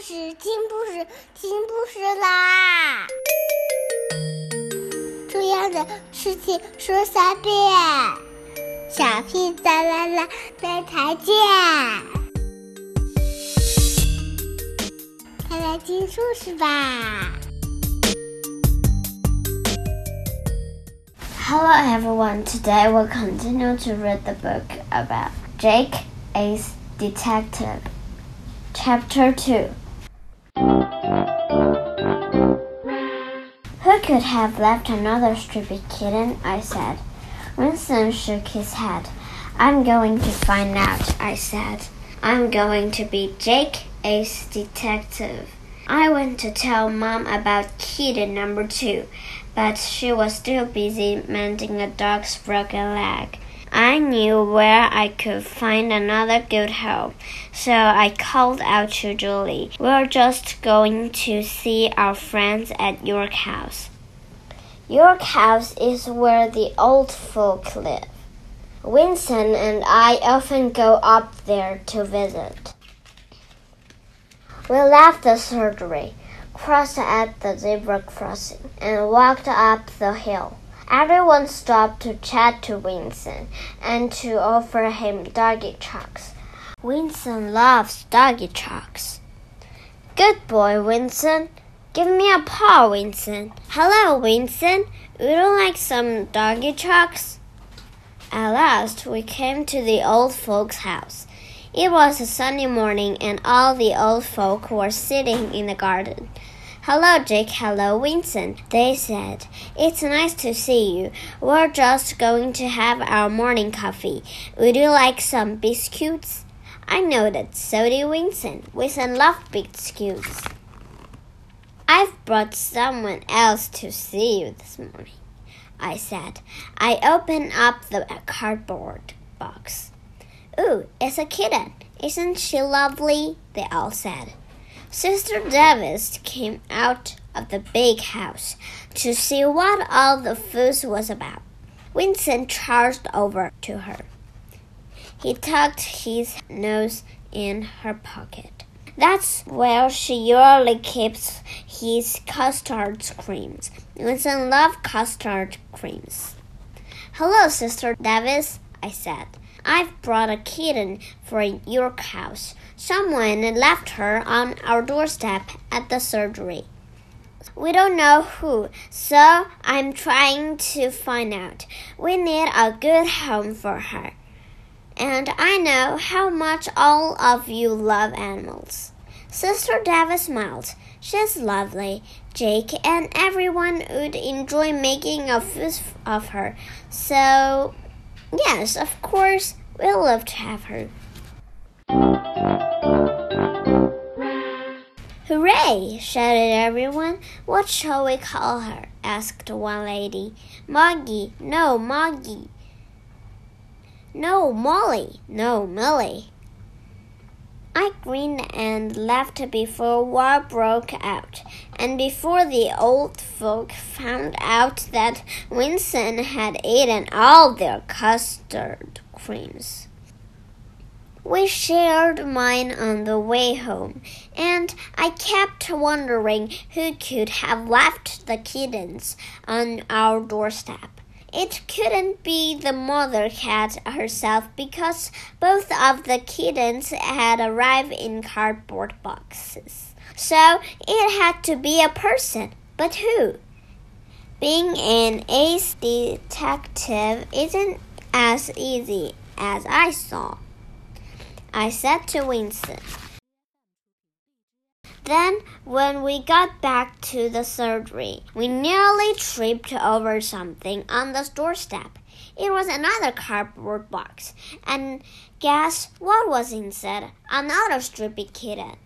事，听故事，听故事啦！重要的事情说三遍，小屁哒啦啦，明天见！快来听故事吧！Hello everyone, today we'll continue to read the book about Jake Ace Detective. Chapter 2 Who could have left another stupid kitten? I said. Winston shook his head. I'm going to find out, I said. I'm going to be Jake Ace Detective. I went to tell Mom about kitten number two, but she was still busy mending a dog's broken leg. I knew where I could find another good home, so I called out to Julie. We're just going to see our friends at York House. York House is where the old folk live. Winston and I often go up there to visit. We left the surgery, crossed at the zebra crossing, and walked up the hill. Everyone stopped to chat to Winston and to offer him doggy chocks. Winston loves doggy chocks. Good boy, Winston. Give me a paw, Winston. Hello, Winston. Would you like some doggy chocks? At last, we came to the old folks' house. It was a sunny morning, and all the old folk were sitting in the garden. Hello, Jake. Hello, Winston, they said. It's nice to see you. We're just going to have our morning coffee. Would you like some biscuits? I know nodded. So did Winston. Winston loved biscuits. I've brought someone else to see you this morning, I said. I opened up the cardboard box. Ooh, it's a kitten. Isn't she lovely? They all said. Sister Davis came out of the big house to see what all the fuss was about. Winston charged over to her. He tucked his nose in her pocket. That's where she usually keeps his custard creams. Winston loved custard creams. Hello, Sister Davis, I said. I've brought a kitten for York House. Someone left her on our doorstep at the surgery. We don't know who, so I'm trying to find out. We need a good home for her. And I know how much all of you love animals. Sister Davis smiled. She's lovely. Jake and everyone would enjoy making a fuss of her. So, yes, of course, we'll love to have her. Hooray! shouted everyone. What shall we call her? asked one lady. Moggy. No, Moggy. No, Molly. No, Millie. I grinned and laughed before war broke out, and before the old folk found out that Winston had eaten all their custard creams. We shared mine on the way home, and I kept wondering who could have left the kittens on our doorstep. It couldn't be the mother cat herself because both of the kittens had arrived in cardboard boxes. So it had to be a person. But who? Being an ace detective isn't as easy as I thought. I said to Winston. Then, when we got back to the surgery, we nearly tripped over something on the doorstep. It was another cardboard box, and guess what was inside? Another stupid kitten.